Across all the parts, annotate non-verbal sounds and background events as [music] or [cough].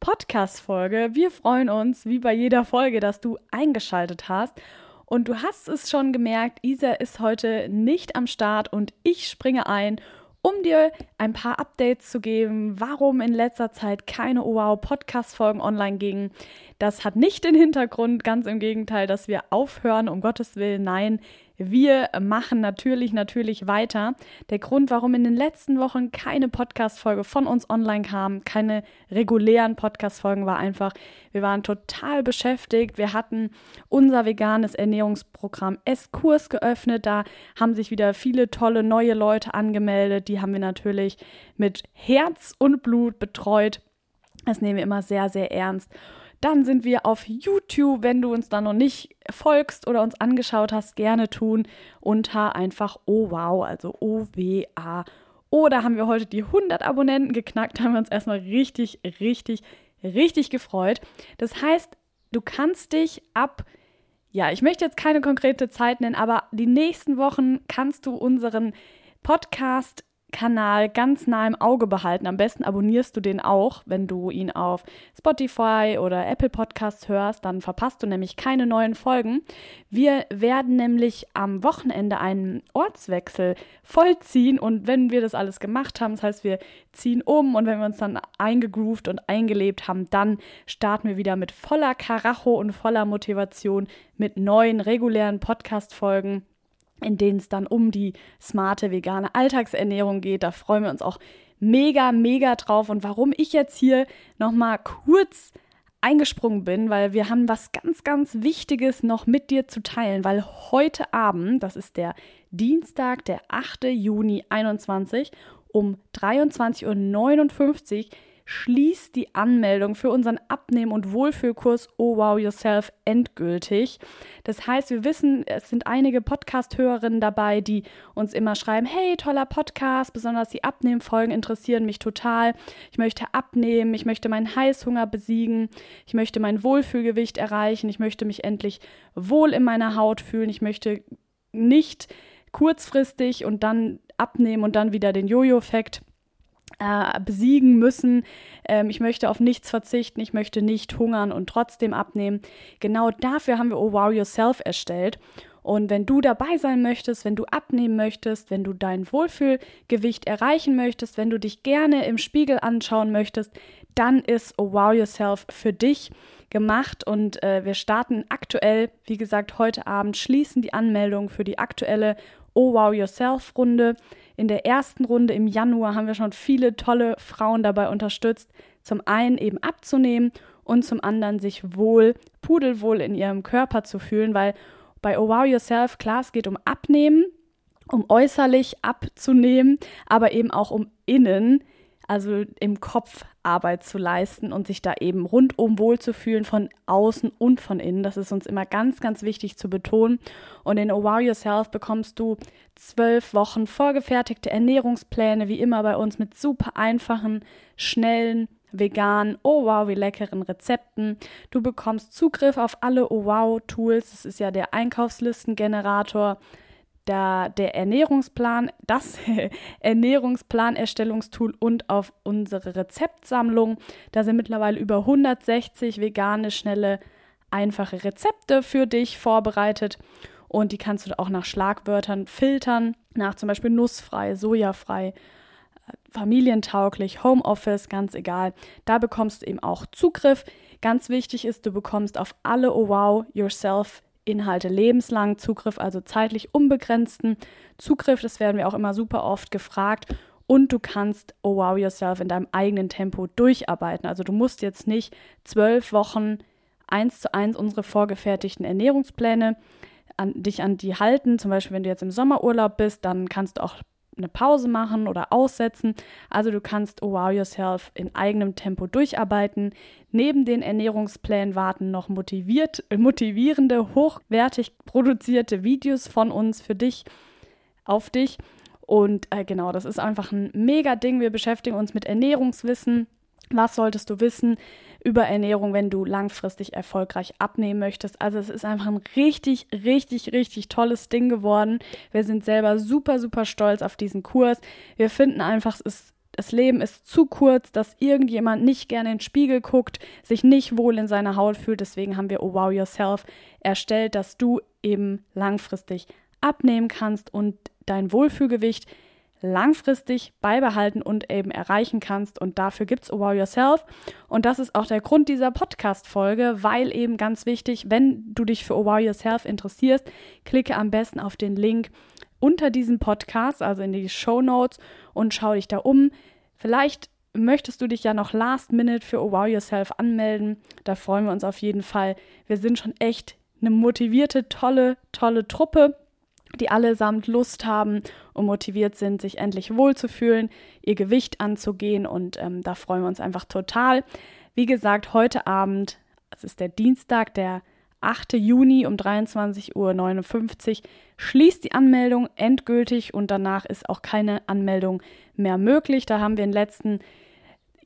Podcast-Folge. Wir freuen uns, wie bei jeder Folge, dass du eingeschaltet hast. Und du hast es schon gemerkt, Isa ist heute nicht am Start und ich springe ein, um dir ein paar Updates zu geben, warum in letzter Zeit keine Oh Wow Podcast-Folgen online gingen. Das hat nicht den Hintergrund, ganz im Gegenteil, dass wir aufhören, um Gottes Willen. Nein, wir machen natürlich, natürlich weiter. Der Grund, warum in den letzten Wochen keine Podcast-Folge von uns online kam, keine regulären Podcast-Folgen, war einfach, wir waren total beschäftigt. Wir hatten unser veganes Ernährungsprogramm S-Kurs geöffnet. Da haben sich wieder viele tolle neue Leute angemeldet. Die haben wir natürlich mit Herz und Blut betreut. Das nehmen wir immer sehr, sehr ernst. Dann sind wir auf YouTube, wenn du uns da noch nicht folgst oder uns angeschaut hast, gerne tun unter einfach Oh wow, also O-W-A. Oder haben wir heute die 100 Abonnenten geknackt, haben wir uns erstmal richtig, richtig, richtig gefreut. Das heißt, du kannst dich ab ja, ich möchte jetzt keine konkrete Zeit nennen, aber die nächsten Wochen kannst du unseren Podcast Kanal ganz nah im Auge behalten. Am besten abonnierst du den auch, wenn du ihn auf Spotify oder Apple Podcasts hörst, dann verpasst du nämlich keine neuen Folgen. Wir werden nämlich am Wochenende einen Ortswechsel vollziehen und wenn wir das alles gemacht haben, das heißt, wir ziehen um und wenn wir uns dann eingegroovt und eingelebt haben, dann starten wir wieder mit voller Karacho und voller Motivation mit neuen regulären Podcast Folgen in denen es dann um die smarte vegane Alltagsernährung geht. Da freuen wir uns auch mega, mega drauf. Und warum ich jetzt hier nochmal kurz eingesprungen bin, weil wir haben was ganz, ganz Wichtiges noch mit dir zu teilen, weil heute Abend, das ist der Dienstag, der 8. Juni 21, um 23.59 Uhr schließt die Anmeldung für unseren Abnehmen- und Wohlfühlkurs Oh Wow Yourself endgültig. Das heißt, wir wissen, es sind einige Podcast-Hörerinnen dabei, die uns immer schreiben, hey, toller Podcast, besonders die Abnehmfolgen interessieren mich total. Ich möchte abnehmen, ich möchte meinen Heißhunger besiegen, ich möchte mein Wohlfühlgewicht erreichen, ich möchte mich endlich wohl in meiner Haut fühlen, ich möchte nicht kurzfristig und dann abnehmen und dann wieder den Jojo-Effekt äh, besiegen müssen. Ähm, ich möchte auf nichts verzichten, ich möchte nicht hungern und trotzdem abnehmen. Genau dafür haben wir Oh Wow Yourself erstellt. Und wenn du dabei sein möchtest, wenn du abnehmen möchtest, wenn du dein Wohlfühlgewicht erreichen möchtest, wenn du dich gerne im Spiegel anschauen möchtest, dann ist Oh Wow Yourself für dich gemacht und äh, wir starten aktuell, wie gesagt, heute Abend schließen die Anmeldung für die aktuelle Oh Wow Yourself Runde. In der ersten Runde im Januar haben wir schon viele tolle Frauen dabei unterstützt, zum einen eben abzunehmen und zum anderen sich wohl, pudelwohl in ihrem Körper zu fühlen, weil bei Oh Wow Yourself, klar, es geht um Abnehmen, um äußerlich abzunehmen, aber eben auch um innen also im Kopf Arbeit zu leisten und sich da eben rundum wohlzufühlen von außen und von innen. Das ist uns immer ganz, ganz wichtig zu betonen. Und in Oh Wow Yourself bekommst du zwölf Wochen vorgefertigte Ernährungspläne, wie immer bei uns mit super einfachen, schnellen, veganen, oh wow, wie leckeren Rezepten. Du bekommst Zugriff auf alle oh wow Tools. Das ist ja der Einkaufslistengenerator der, der Ernährungsplan, das [laughs] Ernährungsplanerstellungstool und auf unsere Rezeptsammlung. Da sind mittlerweile über 160 vegane, schnelle, einfache Rezepte für dich vorbereitet. Und die kannst du auch nach Schlagwörtern filtern, nach zum Beispiel nussfrei, sojafrei, äh, familientauglich, Homeoffice, ganz egal. Da bekommst du eben auch Zugriff. Ganz wichtig ist, du bekommst auf alle Oh Wow Yourself Inhalte lebenslang Zugriff, also zeitlich unbegrenzten Zugriff. Das werden wir auch immer super oft gefragt. Und du kannst Oh Wow Yourself in deinem eigenen Tempo durcharbeiten. Also du musst jetzt nicht zwölf Wochen eins zu eins unsere vorgefertigten Ernährungspläne an dich an die halten. Zum Beispiel, wenn du jetzt im Sommerurlaub bist, dann kannst du auch eine Pause machen oder aussetzen. Also du kannst Oh Wow Yourself in eigenem Tempo durcharbeiten. Neben den Ernährungsplänen warten noch motiviert, äh, motivierende, hochwertig produzierte Videos von uns für dich, auf dich. Und äh, genau, das ist einfach ein mega Ding. Wir beschäftigen uns mit Ernährungswissen. Was solltest du wissen über Ernährung, wenn du langfristig erfolgreich abnehmen möchtest? Also es ist einfach ein richtig, richtig, richtig tolles Ding geworden. Wir sind selber super, super stolz auf diesen Kurs. Wir finden einfach, es ist das Leben ist zu kurz, dass irgendjemand nicht gerne in den Spiegel guckt, sich nicht wohl in seiner Haut fühlt. Deswegen haben wir Oh Wow Yourself erstellt, dass du eben langfristig abnehmen kannst und dein Wohlfühlgewicht langfristig beibehalten und eben erreichen kannst. Und dafür gibt es Wow Yourself. Und das ist auch der Grund dieser Podcast-Folge, weil eben ganz wichtig, wenn du dich für Wow Yourself interessierst, klicke am besten auf den Link unter diesem Podcast, also in die Show Notes und schau dich da um. Vielleicht möchtest du dich ja noch last minute für Wow Yourself anmelden. Da freuen wir uns auf jeden Fall. Wir sind schon echt eine motivierte, tolle, tolle Truppe die allesamt Lust haben und motiviert sind, sich endlich wohlzufühlen, ihr Gewicht anzugehen und ähm, da freuen wir uns einfach total. Wie gesagt, heute Abend, es ist der Dienstag, der 8. Juni um 23.59 Uhr, schließt die Anmeldung endgültig und danach ist auch keine Anmeldung mehr möglich. Da haben wir in den letzten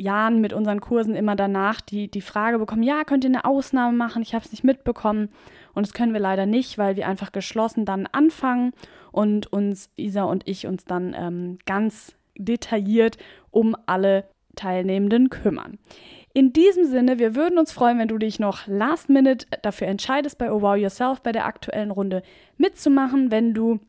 Jahren mit unseren Kursen immer danach die, die Frage bekommen, ja, könnt ihr eine Ausnahme machen? Ich habe es nicht mitbekommen. Und das können wir leider nicht, weil wir einfach geschlossen dann anfangen und uns, Isa und ich, uns dann ähm, ganz detailliert um alle Teilnehmenden kümmern. In diesem Sinne, wir würden uns freuen, wenn du dich noch last minute dafür entscheidest, bei Oh Wow Yourself bei der aktuellen Runde mitzumachen, wenn du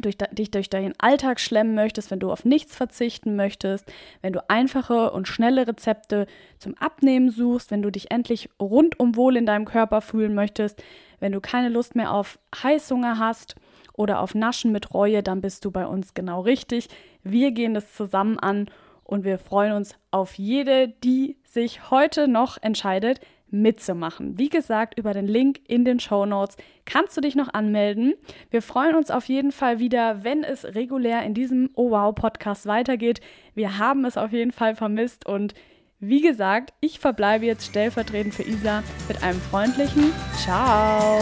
durch, dich durch deinen Alltag schlemmen möchtest, wenn du auf nichts verzichten möchtest, wenn du einfache und schnelle Rezepte zum Abnehmen suchst, wenn du dich endlich rundum wohl in deinem Körper fühlen möchtest, wenn du keine Lust mehr auf Heißhunger hast oder auf Naschen mit Reue, dann bist du bei uns genau richtig. Wir gehen das zusammen an und wir freuen uns auf jede, die sich heute noch entscheidet, mitzumachen. Wie gesagt, über den Link in den Show Notes kannst du dich noch anmelden. Wir freuen uns auf jeden Fall wieder, wenn es regulär in diesem Oh Wow Podcast weitergeht. Wir haben es auf jeden Fall vermisst und wie gesagt, ich verbleibe jetzt stellvertretend für Isa mit einem freundlichen Ciao.